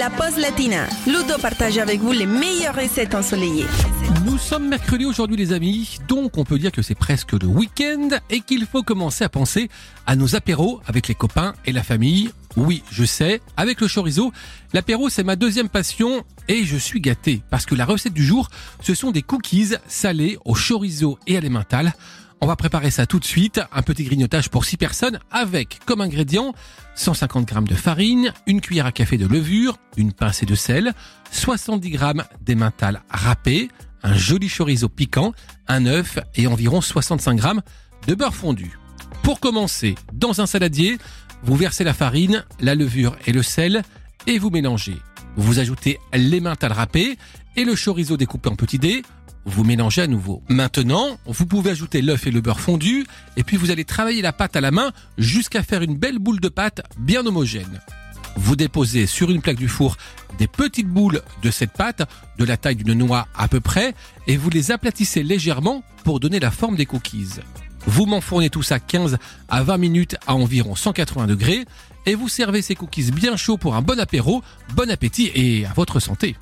La pause latina. Ludo partage avec vous les meilleures recettes ensoleillées. Nous sommes mercredi aujourd'hui les amis, donc on peut dire que c'est presque le week-end et qu'il faut commencer à penser à nos apéros avec les copains et la famille. Oui, je sais, avec le chorizo, l'apéro c'est ma deuxième passion et je suis gâté parce que la recette du jour, ce sont des cookies salés au chorizo et à l'emmental. On va préparer ça tout de suite, un petit grignotage pour 6 personnes avec comme ingrédients 150 g de farine, une cuillère à café de levure, une pincée de sel, 70 g d'emmental râpé, un joli chorizo piquant, un œuf et environ 65 g de beurre fondu. Pour commencer, dans un saladier, vous versez la farine, la levure et le sel et vous mélangez. Vous ajoutez l'emmental râpé et le chorizo découpé en petits dés. Vous mélangez à nouveau. Maintenant, vous pouvez ajouter l'œuf et le beurre fondu et puis vous allez travailler la pâte à la main jusqu'à faire une belle boule de pâte bien homogène. Vous déposez sur une plaque du four des petites boules de cette pâte, de la taille d'une noix à peu près, et vous les aplatissez légèrement pour donner la forme des cookies. Vous m'enfournez tout ça 15 à 20 minutes à environ 180 degrés et vous servez ces cookies bien chauds pour un bon apéro, bon appétit et à votre santé.